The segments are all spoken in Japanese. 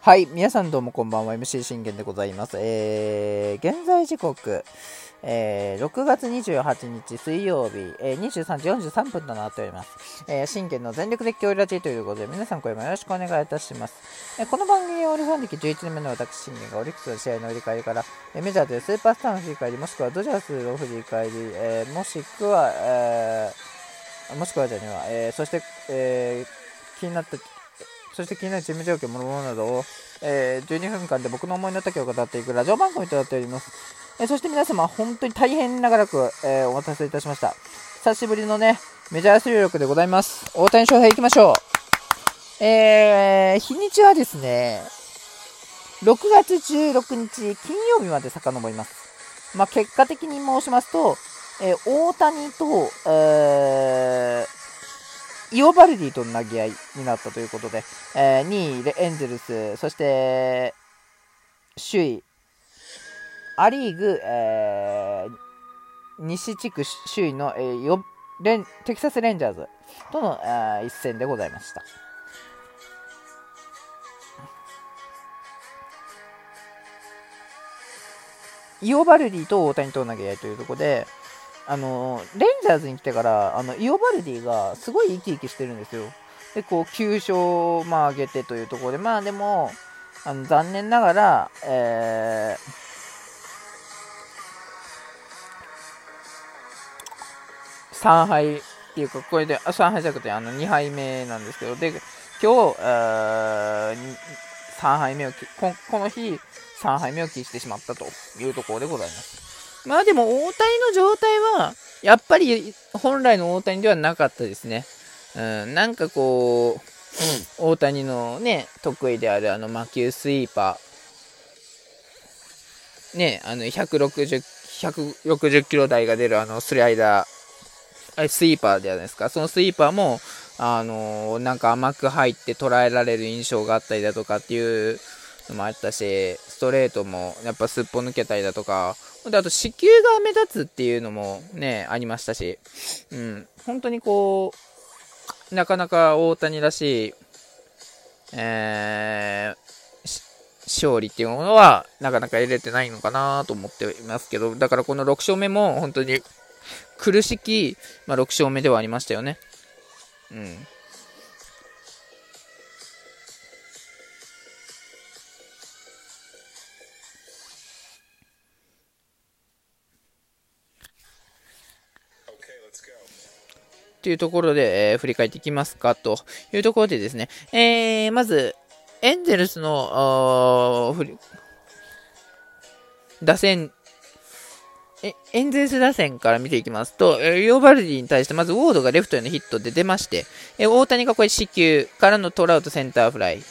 はい、皆さんどうもこんばんは、MC 信玄でございます。えー、現在時刻、えー、6月28日水曜日、えー、23時43分となっております。えー、信玄の全力絶叫ラジーということで、皆さんこれもよろしくお願いいたします。えー、この番組はオリファン歴11年目の私、信玄がオリックスの試合の振り返りから、え、メジャーでスーパースターの振り返り、もしくはドジャースの振り返り、え、もしくは、えー、もしくはじゃねえわ、え、そして、え、気になったそして気になるチーム状況、もろもろなどを、えー、12分間で僕の思いの丈を語っていくラジオ番組となっております。えー、そして皆様、本当に大変長らく、えー、お待たせいたしました。久しぶりのね、メジャー出力でございます。大谷翔平行きましょう。えー、日にちはですね、6月16日金曜日まで遡ります。まあ、結果的に申しますと、えー、大谷と、えー、イオバルディとの投げ合いになったということで、えー、2位でエンゼルス、そして首位、ア・リーグ、えー、西地区首位の、えー、よレンテキサス・レンジャーズとの、えー、一戦でございました。イオバルディと大谷との投げ合いというところで、あのレンジャーズに来てからあのイオバルディがすごい生き生きしてるんですよ。でこう9勝、まあ、上げてというところでまあでもあの残念ながら、えー、3敗っていうかこれであ3敗じゃなくてあの2敗目なんですけどで今日、えー、3敗目をここの日3敗目を喫してしまったというところでございます。まあでも大谷の状態は、やっぱり本来の大谷ではなかったですね。うん、なんかこう、大谷のね、得意であるあの魔球スイーパー。ね、あの160、160キロ台が出るあのスライダー。あれスイーパーじゃないですか。そのスイーパーも、あのー、なんか甘く入って捉えられる印象があったりだとかっていうのもあったし、ストレートもやっぱすっぽ抜けたりだとか、で、あと、子宮が目立つっていうのもね、ありましたし、うん、本当にこう、なかなか大谷らしい、えー、勝利っていうものは、なかなか得れてないのかなと思っていますけど、だからこの6勝目も、本当に苦しき、まあ、6勝目ではありましたよね。うん。というところで、えー、振り返っていきますかというところでですね、えー、まず、エンゼルスの、打線、え、エンゼルス打線から見ていきますと、リオバルディに対してまずウォードがレフトへのヒットで出まして、え大谷がこれ死球からのトラウトセンターフライ、うん、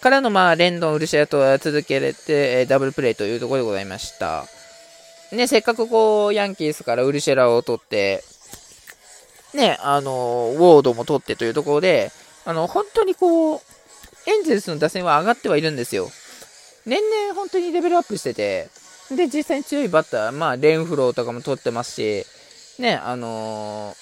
からのまあレンドン、ウルシアと続けれて、えダブルプレーというところでございました。ね、せっかくこう、ヤンキースからウルシェラを取って、ね、あの、ウォードも取ってというところで、あの、本当にこう、エンゼルスの打線は上がってはいるんですよ。年々本当にレベルアップしてて、で、実際に強いバッター、まあ、レンフローとかも取ってますし、ね、あの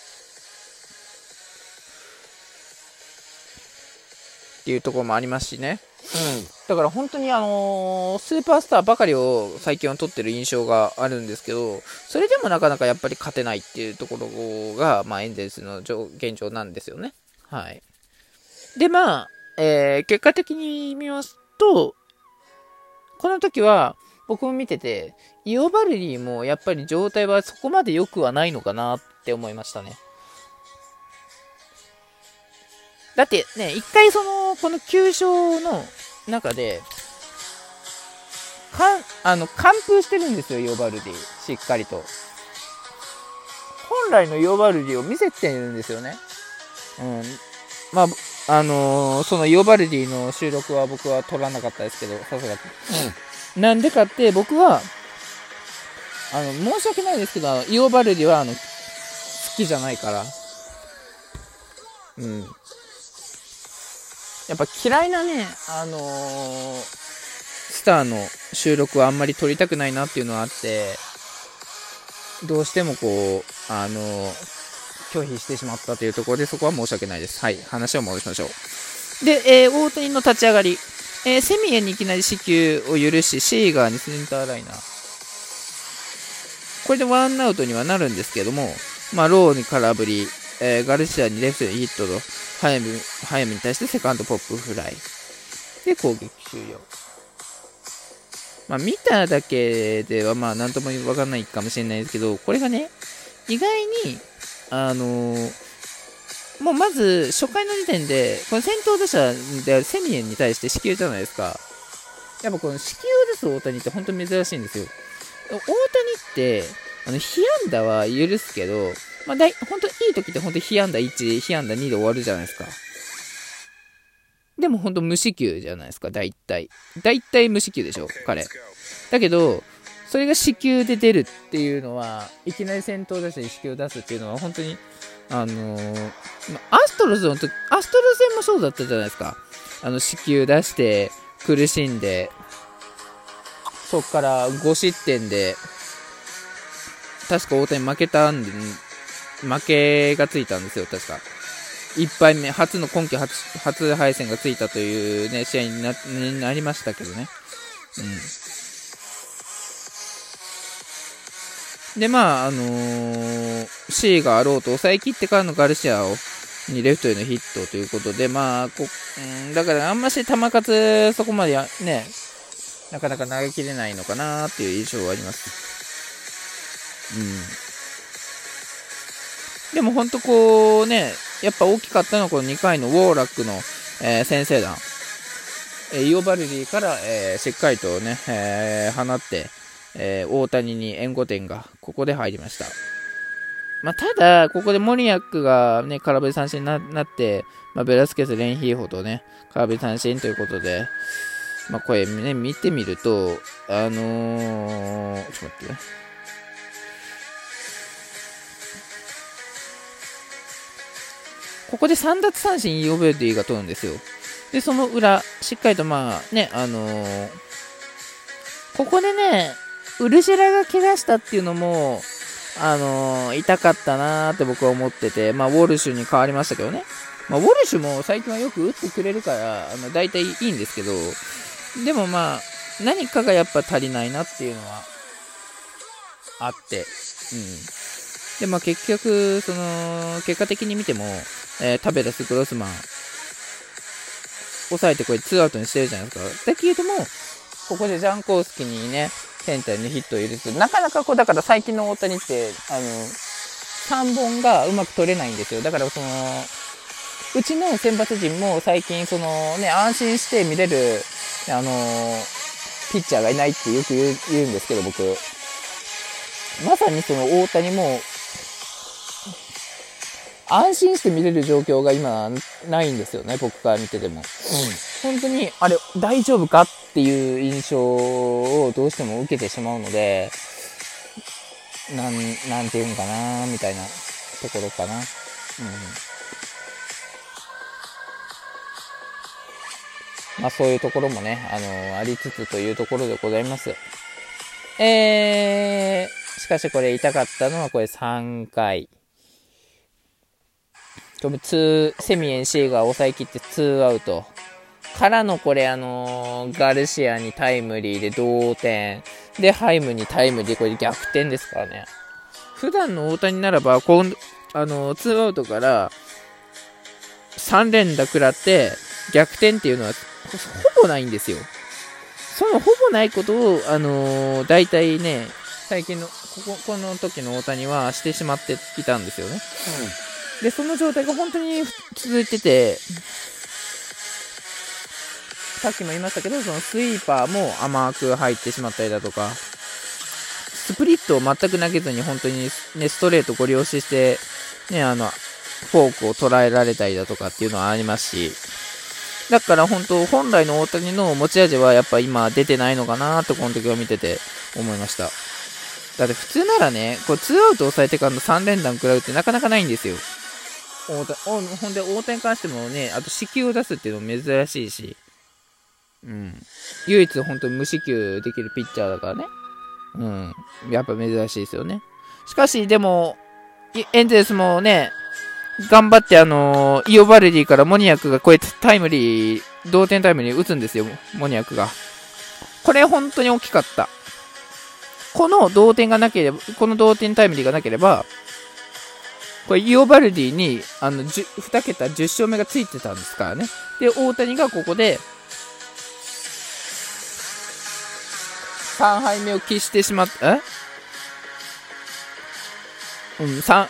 っていうところもありますしね。うん、だから本当にあのー、スーパースターばかりを最近は取ってる印象があるんですけど、それでもなかなかやっぱり勝てないっていうところが、まあ、エンゼルスの現状なんですよね。はい。で、まあ、えー、結果的に見ますと、この時は僕も見てて、イオバルディもやっぱり状態はそこまで良くはないのかなって思いましたね。だってね、一回その、この9勝の中で、かん、あの、完封してるんですよ、ヨバルディ。しっかりと。本来のヨバルディを見せてるんですよね。うん。まあ、あのー、そのヨバルディの収録は僕は撮らなかったですけど、さすがに。うん。なんでかって、僕は、あの、申し訳ないですけど、イオバルディは、あの、好きじゃないから。うん。やっぱ嫌いなね、あのー、スターの収録はあんまり撮りたくないなっていうのはあって、どうしてもこう、あのー、拒否してしまったというところで、そこは申し訳ないです。はい、話を戻しましょう。で、えー、大谷の立ち上がり、えー、セミエンにいきなり死球を許し、シーガーにセンターライナー。これでワンアウトにはなるんですけども、まあ、ローに空振り、えー、ガルシアにレフトにヒットと、ハイムハイムに対してセカンドポップフライ。で、攻撃終了。まあ、見ただけでは、まあ、なんともわかんないかもしれないですけど、これがね、意外に、あのー、もうまず、初回の時点で、この先頭打者であるセミエンに対して死球じゃないですか。やっぱこの死球を出す大谷って本当に珍しいんですよ。大谷って、あの、被安打は許すけど、まあ、だい、本当いい時って本当被安打1、被安打2で終わるじゃないですか。でも本当無四球じゃないですか、大体。大体無四球でしょ、彼。だけど、それが死球で出るっていうのは、いきなり先頭打者に死球出すっていうのは、本当に、あのー、アストロズの時、アストロズ戦もそうだったじゃないですか。あの、死球出して、苦しんで、そっから5失点で、確か大谷負けたんで、負けがついたんですよ、確か。1敗目、初の今季初初敗戦がついたというね、試合になになりましたけどね。うん。で、まあ、あのー、C があろうと抑え切ってからのガルシアを、にレフトへのヒットということで、まあ、こうん、だからあんまし球数そこまで、ね、なかなか投げきれないのかなっていう印象はあります。うん。でも本当こうね、やっぱ大きかったのはこの2回のウォーラックの、えー、先制弾。えー、イオバルディから、えー、しっかりとね、えー、放って、えー、大谷に援護点がここで入りました。まあ、ただ、ここでモニアックがね、空振り三振になって、まあ、ベラスケス、レンヒーホとね、空振り三振ということで、まあ、これね、見てみると、あのー、ちょっと待ってね。ここで3奪三振イオベルディが取るんですよ。で、その裏、しっかりとまあね、あのー、ここでね、ウルシェラが怪我したっていうのも、あのー、痛かったなーって僕は思ってて、まあ、ウォルシュに変わりましたけどね。まあ、ウォルシュも最近はよく打ってくれるから、あの、大体いいんですけど、でもまあ、何かがやっぱ足りないなっていうのは、あって、うん。で、まあ結局、その、結果的に見ても、えー、タベラス・グロスマン、抑えてこれ2アウトにしてるじゃないですか。だけども、ここでジャンコースキにね、センターにヒットを入れて、なかなかこう、だから最近の大谷って、あの、3本がうまく取れないんですよ。だからその、うちの選抜陣も最近そのね、安心して見れる、あのピッチャーがいないってよく言うんですけど、僕。まさにその大谷も、安心して見れる状況が今ないんですよね、僕から見てても。うん。本当に、あれ、大丈夫かっていう印象をどうしても受けてしまうので、なん、なんていうんかな、みたいなところかな。うん。まあそういうところもね、あのー、ありつつというところでございます。えー、しかしこれ痛かったのはこれ3回。これ2、セミエンシーが抑えきって2アウト。からのこれあのー、ガルシアにタイムリーで同点。で、ハイムにタイムリー、これ逆転ですからね。普段の大谷ならば、こう、あのー、2アウトから3連打食らって逆転っていうのはほぼないんですよ。そのほぼないことを、あのー、大体ね、最近の、ここ、この時の大谷はしてしまっていたんですよね。うん、で、その状態が本当に続いてて、さっきも言いましたけど、そのスイーパーも甘く入ってしまったりだとか、スプリットを全く投げずに本当にね、ストレートご利用しして、ね、あの、フォークを捉えられたりだとかっていうのはありますし、だから本当、本来の大谷の持ち味はやっぱ今出てないのかなとこの時を見てて思いました。だって普通ならね、これ2アウト抑えてからの3連弾食らうってなかなかないんですよ。大ほんで、大谷に関してもね、あと四球を出すっていうのも珍しいし、うん。唯一本当に無四球できるピッチャーだからね。うん。やっぱ珍しいですよね。しかし、でも、エンゼルスもね、頑張って、あのー、イオバルディからモニアクがこうやってタイムリー、同点タイムリー打つんですよ、モニアクが。これ本当に大きかった。この同点がなければ、この同点タイムリーがなければ、これ、イオバルディに、あの、2桁10勝目がついてたんですからね。で、大谷がここで、3敗目を喫してしまった、え？うん、3、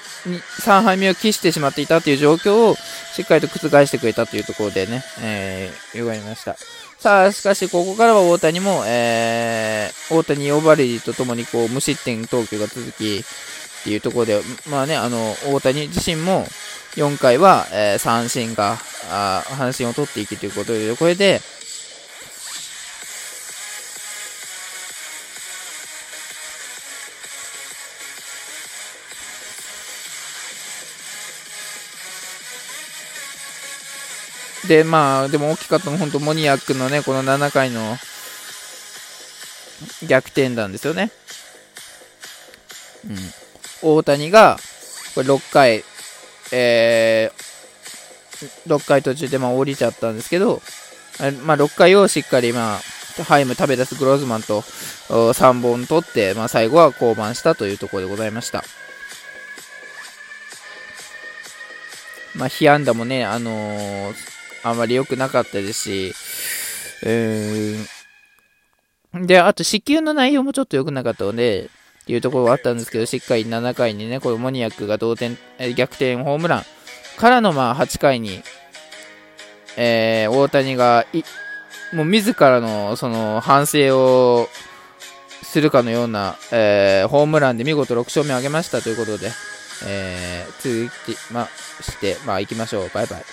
3敗目を喫してしまっていたという状況をしっかりと覆してくれたというところでね、えー、よがりました。さあ、しかし、ここからは大谷も、えー、大谷、オーバレリとともに、こう、無失点投球が続き、ていうところで、まあね、あの、大谷自身も、4回は、えー、三振が、あ阪神を取っていくということで、これで、で、まあ、でも大きかったのは本当モニアックのね、この7回の逆転弾ですよね。大谷が、これ6回、えー、6回途中でまあ降りちゃったんですけど、まあ、6回をしっかり、まあ、ハイム食べ出すグローズマンと3本取って、まあ、最後は降板したというところでございました。まあ、被安打もね、あのーあまり良くなかったですし、えー、で、あと、死球の内容もちょっと良くなかったので、いうところはあったんですけど、しっかり7回にね、このモニアックが同点、え逆転ホームランからのまあ8回に、えー、大谷がもう自らのその反省をするかのような、えー、ホームランで見事6勝目を挙げましたということで、えー、続きまして、まあ行きましょう。バイバイ。